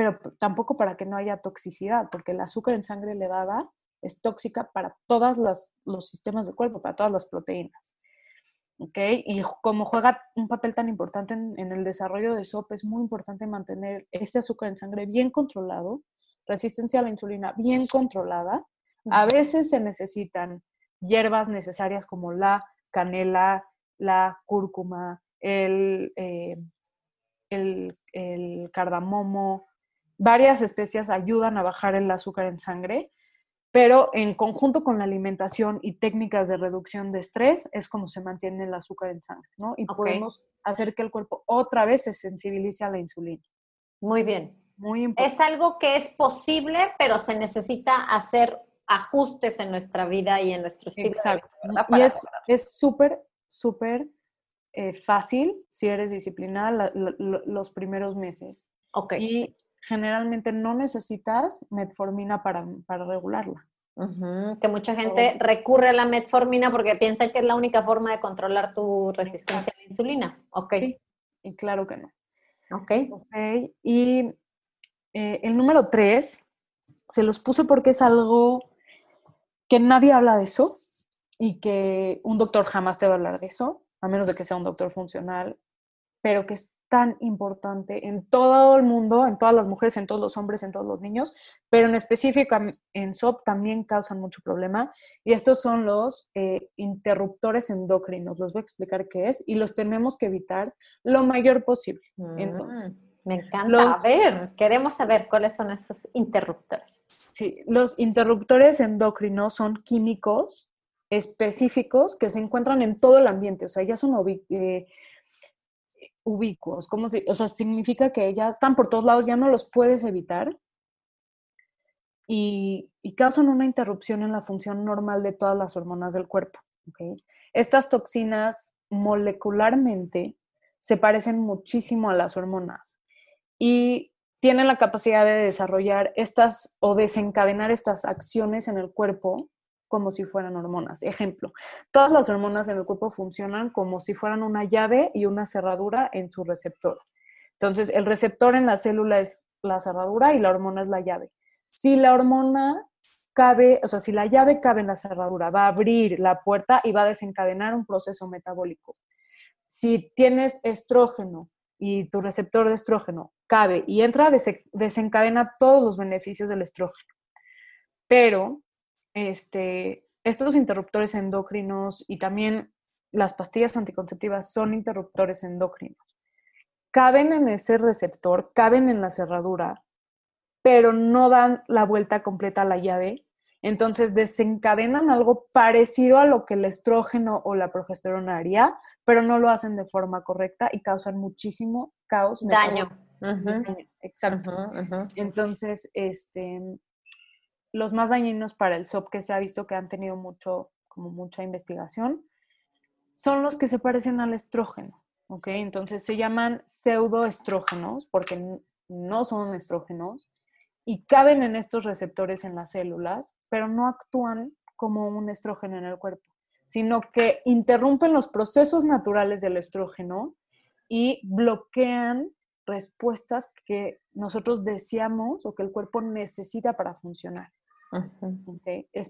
pero tampoco para que no haya toxicidad, porque el azúcar en sangre elevada es tóxica para todos los sistemas del cuerpo, para todas las proteínas. ¿Ok? Y como juega un papel tan importante en, el desarrollo de SOP, es muy importante mantener este azúcar en sangre bien controlado, resistencia a la insulina bien controlada. A veces se necesitan hierbas necesarias como la canela, la cúrcuma, el, eh, el, el cardamomo, varias especias ayudan a bajar el azúcar en sangre, pero en conjunto con la alimentación y técnicas de reducción de estrés es como se mantiene el azúcar en sangre, ¿no? Y podemos hacer que el cuerpo otra vez se sensibilice a la insulina. Muy bien. Muy importante. Es algo que es posible, pero se necesita hacer ajustes en nuestra vida y en nuestro estilo Exacto. y es súper, súper eh, fácil si eres disciplinada los primeros meses. Ok. Y generalmente no necesitas metformina para, regularla. Que mucha gente recurre a la metformina porque piensa que es la única forma de controlar tu resistencia a la insulina. Ok. Sí, y claro que no. Ok. okay. Y eh, el número tres, se los puse porque es algo que nadie habla de eso y que un doctor jamás te va a hablar de eso, a menos de que sea un doctor funcional, pero que es tan importante en todo el mundo, en todas las mujeres, en todos los hombres, en todos los niños, pero en específico en SOP también causan mucho problema. Y estos son los eh, interruptores endocrinos. Los voy a explicar qué es y los tenemos que evitar lo mayor posible. Entonces, mm, me encanta. a ver, queremos saber cuáles son esos interruptores. Sí, los interruptores endocrinos son químicos específicos que se encuentran en todo el ambiente, o sea, ya son eh, ubicuos, como si, o sea, significa que ya están por todos lados, ya no los puedes evitar y, causan una interrupción en la función normal de todas las hormonas del cuerpo. Estas toxinas molecularmente se parecen muchísimo a las hormonas y tienen la capacidad de desarrollar estas o desencadenar estas acciones en el cuerpo como si fueran hormonas. Ejemplo, todas las hormonas en el cuerpo funcionan como si fueran una llave y una cerradura en su receptor. Entonces, el receptor en la célula es la cerradura y la hormona es la llave. Si la hormona cabe, o sea, si la llave cabe en la cerradura, va a abrir la puerta y va a desencadenar un proceso metabólico. Si tienes estrógeno y tu receptor de estrógeno cabe y entra, desencadena todos los beneficios del estrógeno. Pero este, estos interruptores endocrinos y también las pastillas anticonceptivas son interruptores endocrinos. Caben en ese receptor, caben en la cerradura, pero no dan la vuelta completa a la llave. Entonces desencadenan algo parecido a lo que el estrógeno o la progesterona haría, pero no lo hacen de forma correcta y causan muchísimo caos. Daño. Exacto. Entonces, este, los más dañinos para el SOP que se ha visto que han tenido mucho, como mucha investigación, son los que se parecen al estrógeno. ¿ok? Entonces se llaman pseudoestrógenos porque no son estrógenos y caben en estos receptores en las células, pero no actúan como un estrógeno en el cuerpo, sino que interrumpen los procesos naturales del estrógeno y bloquean respuestas que nosotros deseamos o que el cuerpo necesita para funcionar.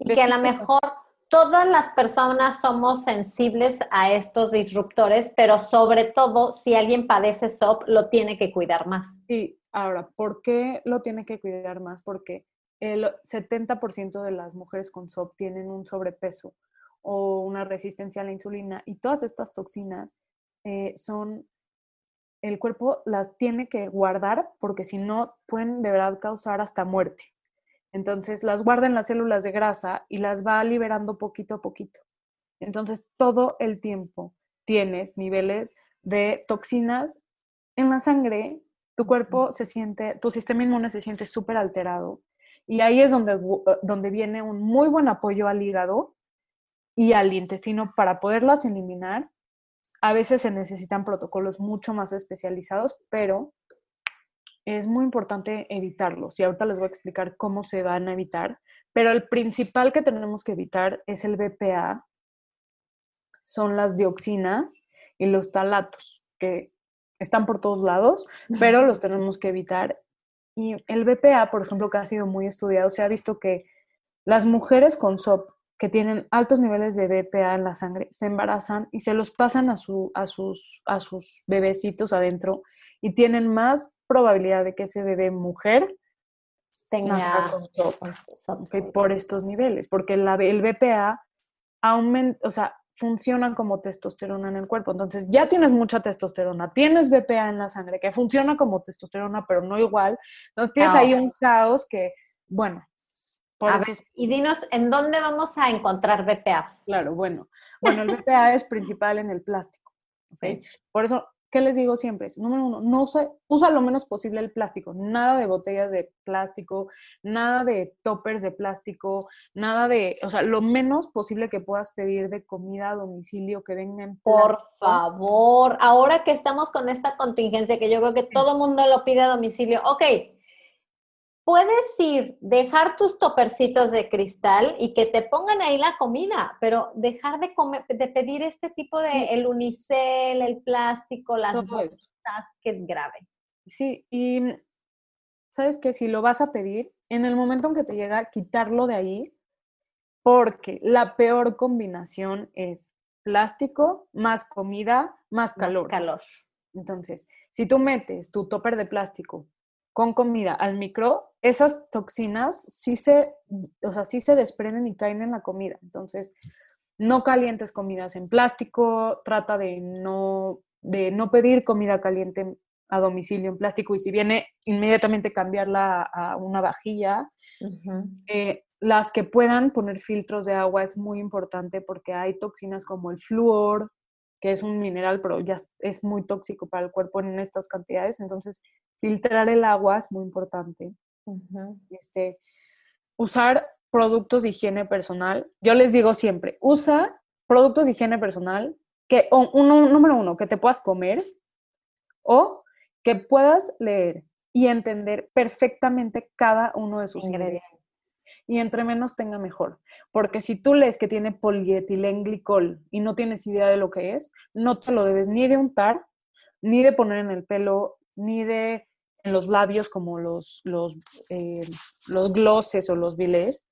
Y que a lo mejor todas las personas somos sensibles a estos disruptores, pero sobre todo si alguien padece SOP, lo tiene que cuidar más. Sí, ahora, ¿por qué lo tiene que cuidar más? Porque el 70% de las mujeres con SOP tienen un sobrepeso o una resistencia a la insulina y todas estas toxinas eh, son, el cuerpo las tiene que guardar porque si no pueden de verdad causar hasta muerte. Entonces las guarda en las células de grasa y las va liberando poquito a poquito. Entonces todo el tiempo tienes niveles de toxinas en la sangre, tu cuerpo se siente, tu sistema inmune se siente súper alterado. Y ahí es donde, eh, donde viene un muy buen apoyo al hígado y al intestino para poderlas eliminar. A veces se necesitan protocolos mucho más especializados, pero es muy importante evitarlos y ahorita les voy a explicar cómo se van a evitar, pero el principal que tenemos que evitar es el BPA, son las dioxinas y los talatos, que están por todos lados, pero los tenemos que evitar. Y el BPA, por ejemplo, que ha sido muy estudiado, se ha visto que las mujeres con SOP que tienen altos niveles de BPA en la sangre se embarazan y se los pasan a, su, a, sus, a sus bebecitos adentro y tienen más probabilidad de que ese bebé mujer tenga por estos niveles, porque la, el BPA aumenta, o sea, funcionan como testosterona en el cuerpo. Entonces, ya tienes mucha testosterona, tienes BPA en la sangre que funciona como testosterona, pero no igual. Entonces, tienes ahí un caos que, bueno. Por y dinos, ¿en dónde vamos a encontrar BPAs? Claro, bueno. Bueno, el BPA es principal en el plástico. Por eso ¿qué les digo siempre? Número uno, no usa, usa lo menos posible el plástico, nada de botellas de plástico, nada de toppers de plástico, nada de, o sea, lo menos posible que puedas pedir de comida a domicilio que venga en. Por favor, ahora que estamos con esta contingencia, que yo creo que todo mundo lo pide a domicilio, ok, puedes ir, dejar tus topercitos de cristal y que te pongan ahí la comida, pero dejar de, comer, de pedir este tipo de, el unicel, el plástico, las bolsas, que grave. Sí, y sabes que si lo vas a pedir, en el momento en que te llega, quitarlo de ahí, porque la peor combinación es plástico más comida más calor. Más calor. Entonces, si tú metes tu topper de plástico con comida al micro, esas toxinas sí se, o sea, sí se desprenden y caen en la comida. Entonces, no calientes comidas en plástico, trata de no, de no pedir comida caliente a domicilio en plástico y si viene, inmediatamente cambiarla a una vajilla. Eh, las que puedan poner filtros de agua es muy importante porque hay toxinas como el flúor, que es un mineral, pero ya es muy tóxico para el cuerpo en estas cantidades. Entonces, filtrar el agua es muy importante. este, usar productos de higiene personal. Yo les digo siempre, usa productos de higiene personal que, uno, número uno, que te puedas comer o que puedas leer y entender perfectamente cada uno de sus ingredientes y entre menos tenga mejor. Porque si tú lees que tiene polietilenglicol y no tienes idea de lo que es, no te lo debes ni de untar, ni de poner en el pelo, ni de en los labios como los, los, eh, los glosses o los bilés,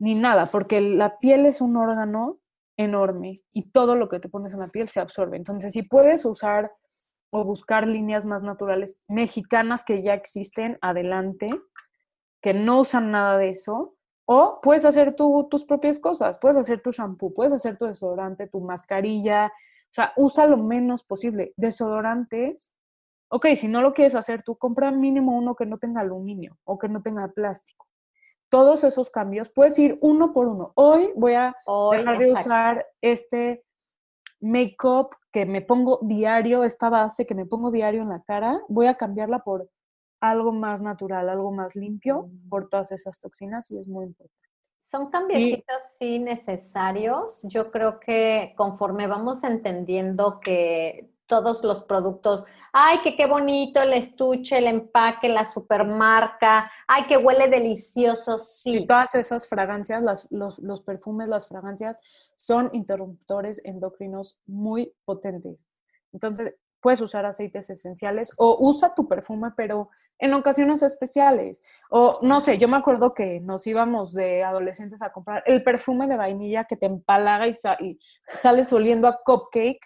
ni nada, porque la piel es un órgano enorme y todo lo que te pones en la piel se absorbe. Entonces, si puedes usar o buscar líneas más naturales mexicanas que ya existen, adelante, que no usan nada de eso, O puedes hacer tú tus propias cosas, puedes hacer tu shampoo, puedes hacer tu desodorante, tu mascarilla, o sea, usa lo menos posible. Desodorantes, ok, si no lo quieres hacer tú, compra mínimo uno que no tenga aluminio o que no tenga plástico. Todos esos cambios, puedes ir uno por uno. Hoy voy a Hoy, dejar de exacto. usar este make-up que me pongo diario, esta base que me pongo diario en la cara, voy a cambiarla por algo más natural, algo más limpio, Mm. por todas esas toxinas y es muy importante. Son cambiecitos sí necesarios. Yo creo que conforme vamos entendiendo que todos los productos, ay, que qué bonito el estuche, el empaque, la supermarca, ay, que huele delicioso, Y sí. todas esas fragancias, las- los, los perfumes, las fragancias, son interruptores endocrinos muy potentes. Entonces, puedes usar aceites esenciales o usa tu perfume, pero en ocasiones especiales. O no sé, yo me acuerdo que nos íbamos de adolescentes a comprar el perfume de vainilla que te empalaga y, sa- y sales oliendo a cupcake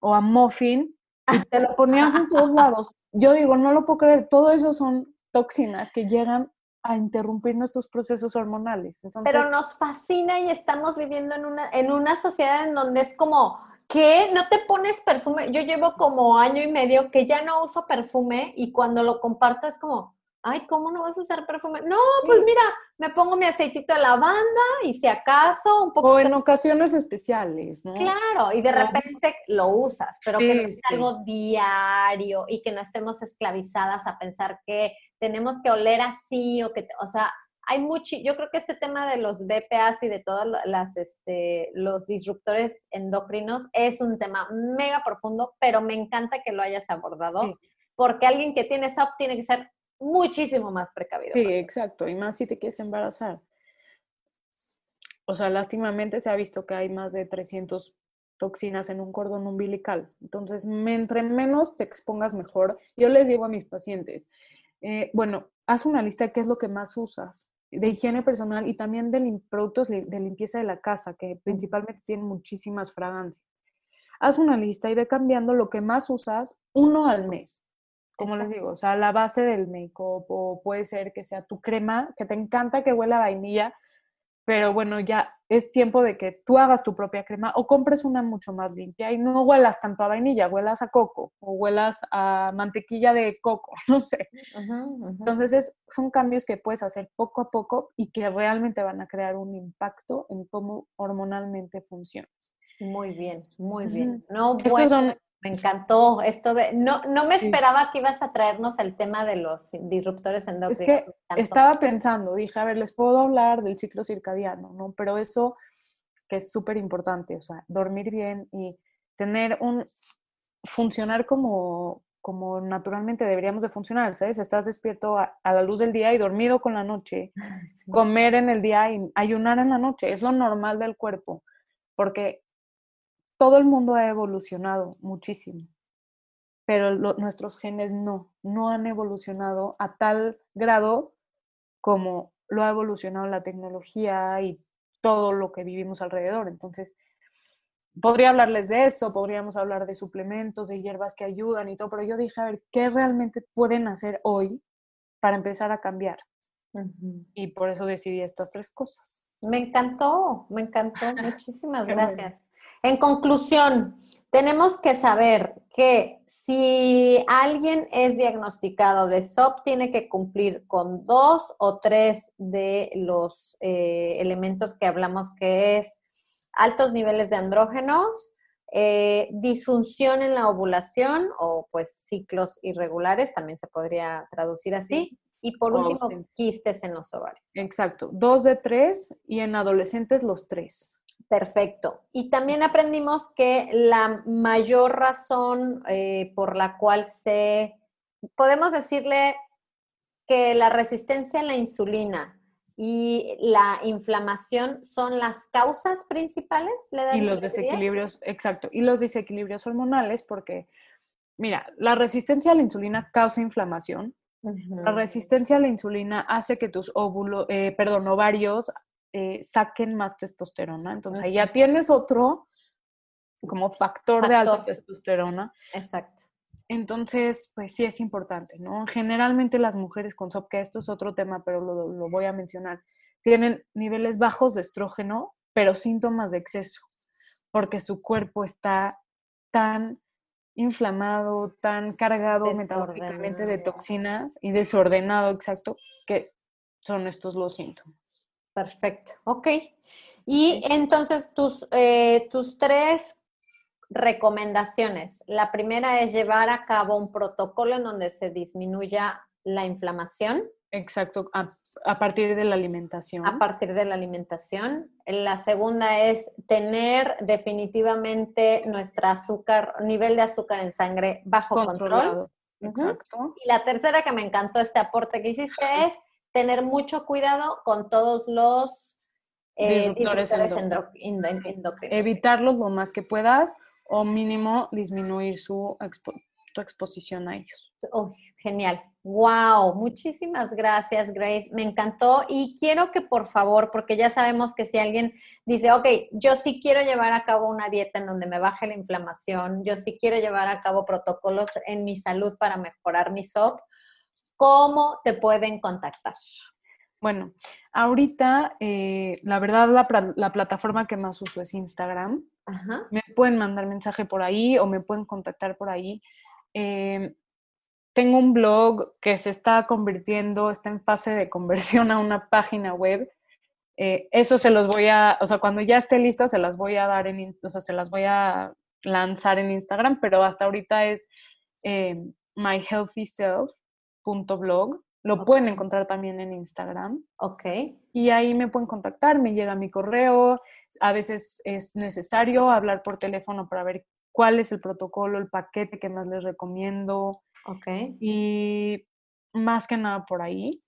o a muffin y te lo ponías en todos lados. Yo digo, no lo puedo creer, todo eso son toxinas que llegan a interrumpir nuestros procesos hormonales. Entonces, Pero nos fascina y estamos viviendo en una, en una sociedad en donde es como, ¿qué? ¿No te pones perfume? Yo llevo como año y medio que ya no uso perfume y cuando lo comparto es como, ay, ¿cómo no vas a usar perfume? No, pues mira, me pongo mi aceitito de lavanda y si acaso un poco o en ocasiones especiales, ¿no? Claro, y de repente lo usas, pero que no es sí. algo diario y que no estemos esclavizadas a pensar que tenemos que oler así o que, o sea, hay mucho, yo creo que este tema de los BPAs y de todos las, este, los disruptores endocrinos es un tema mega profundo, pero me encanta que lo hayas abordado, Sí. porque alguien que tiene SOP tiene que ser muchísimo más precavido. Sí, exacto. Y más si te quieres embarazar. O sea, lástimamente se ha visto que hay más de 300 toxinas en un cordón umbilical. Entonces, entre menos te expongas mejor. Yo les digo a mis pacientes, eh, bueno, haz una lista de qué es lo que más usas, de higiene personal y también de productos de limpieza de la casa, que principalmente tienen muchísimas fragancias. Haz una lista y ve cambiando lo que más usas uno al mes. Como les digo, o sea, la base del make-up o puede ser que sea tu crema, que te encanta que huela a vainilla, pero bueno, ya es tiempo de que tú hagas tu propia crema o compres una mucho más limpia y no huelas tanto a vainilla, huelas a coco o huelas a mantequilla de coco, no sé. Entonces, es- son cambios que puedes hacer poco a poco y que realmente van a crear un impacto en cómo hormonalmente funcionas. Muy bien, muy bien. No, Estos son me encantó esto de, no, no me Sí. esperaba que ibas a traernos el tema de los disruptores Es endocrinos. que estaba pensando, dije, a ver, les puedo hablar del ciclo circadiano, ¿no? Pero eso que es súper importante, o sea, dormir bien y tener un, funcionar como, como naturalmente deberíamos de funcionar, ¿sabes? Estás despierto a, a la luz del día y dormido con la noche, Sí. comer en el día y ayunar en la noche, es lo normal del cuerpo, porque todo el mundo ha evolucionado muchísimo, pero lo- nuestros genes no, no han evolucionado a tal grado como lo ha evolucionado la tecnología y todo lo que vivimos alrededor. Entonces, podría hablarles de eso, podríamos hablar de suplementos, de hierbas que ayudan y todo, pero yo dije, a ver, ¿qué realmente pueden hacer hoy para empezar a cambiar? Y por eso decidí estas tres cosas. Me encantó, me encantó. Muchísimas gracias. En conclusión, tenemos que saber que si alguien es diagnosticado de SOP, tiene que cumplir con dos o tres de los eh, elementos que hablamos, que es altos niveles de andrógenos, eh, disfunción en la ovulación o pues ciclos irregulares, también se podría traducir así, y por último, ausentes. quistes en los ovarios. Exacto, dos de tres y en adolescentes los tres. Perfecto. Y también aprendimos que la mayor razón eh, por la cual se, podemos decirle que la resistencia a la insulina y la inflamación son las causas principales. ¿le Y los desequilibrios, exacto, y los desequilibrios hormonales, porque, mira, la resistencia a la insulina causa inflamación, La resistencia a la insulina hace que tus óvulos, eh, perdón, ovarios eh, saquen más testosterona. Entonces ahí ya tienes otro como factor, de alta testosterona. Exacto. Entonces, pues sí es importante, ¿no? Generalmente las mujeres con SOP, que esto es otro tema, pero lo, lo voy a mencionar, tienen niveles bajos de estrógeno, pero síntomas de exceso, porque su cuerpo está tan inflamado, tan cargado metabólicamente de toxinas y desordenado, exacto, que son estos los síntomas. Perfecto, ok. Y entonces tus, eh, tus tres recomendaciones. La primera es llevar a cabo un protocolo en donde se disminuya la inflamación. Exacto, a, partir de la alimentación. A partir de la alimentación. La segunda es tener definitivamente nuestro azúcar, nivel de azúcar en sangre bajo control. Exacto. Y la tercera que me encantó este aporte que hiciste es tener mucho cuidado con todos los eh, disruptores, endocrinos. Evitarlos lo más que puedas o mínimo disminuir su tu exposición a ellos. Oh, genial. Wow, muchísimas gracias, Grace. Me encantó y quiero que por favor, porque ya sabemos que si alguien dice, ok, yo sí quiero llevar a cabo una dieta en donde me baje la inflamación, yo sí quiero llevar a cabo protocolos en mi salud para mejorar mi SOP, ¿cómo te pueden contactar? Bueno, ahorita, eh, la verdad, la, la, plataforma que más uso es Instagram. Me pueden mandar mensaje por ahí o me pueden contactar por ahí. Em, tengo un blog que se está convirtiendo, está en fase de conversión a una página web. Eh, eso se los voy a, o sea, cuando ya esté lista se las voy a dar en, o sea, se las voy a lanzar en Instagram, pero hasta ahorita es eh, myhealthyself.blog. Lo pueden encontrar también en Instagram. Ok. Y ahí me pueden contactar, me llega mi correo. A veces es necesario hablar por teléfono para ver cuál es el protocolo, el paquete que más les recomiendo. Ok. Y más que nada por ahí.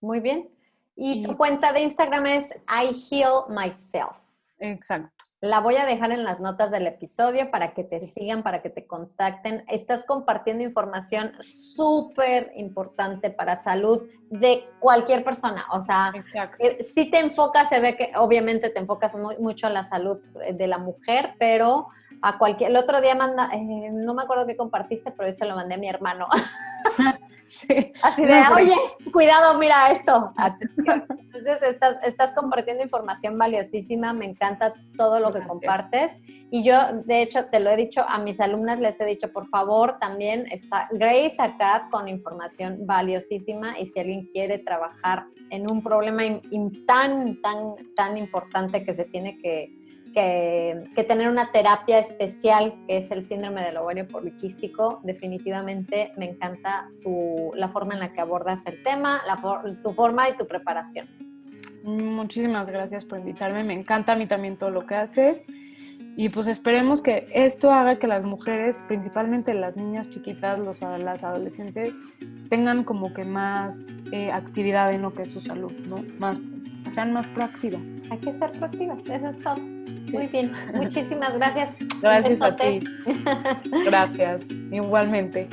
Muy bien. Y, y tu cuenta de Instagram es I Heal Myself. Exacto. La voy a dejar en las notas del episodio para que te sigan, para que te contacten. Estás compartiendo información súper importante para salud de cualquier persona. O sea, eh, si te enfocas, se ve que obviamente te enfocas mucho en la salud de la mujer, pero a cualquier... El otro día manda, eh, no me acuerdo qué compartiste, pero yo se lo mandé a mi hermano. Sí. Así de, oye, cuidado, mira esto. Entonces, estás, estás, compartiendo información valiosísima, me encanta todo lo que compartes. Y yo, de hecho, te lo he dicho a mis alumnas, les he dicho, por favor, también está Grace acá con información valiosísima. Y si alguien quiere trabajar en un problema tan, tan, tan importante que se tiene que que, tener una terapia especial, que es el síndrome del ovario poliquístico. Definitivamente me encanta tu, la forma en la que abordas el tema, la, tu forma y tu preparación. Muchísimas gracias por invitarme. Me encanta a mí también todo lo que haces. Y pues esperemos que esto haga que las mujeres, principalmente las niñas chiquitas, los, las adolescentes, tengan como que más eh, actividad en lo que es su salud, ¿no? Más, sean más proactivas. Hay que ser proactivas, eso es todo. Muy bien, muchísimas gracias. Gracias a ti. Gracias, igualmente.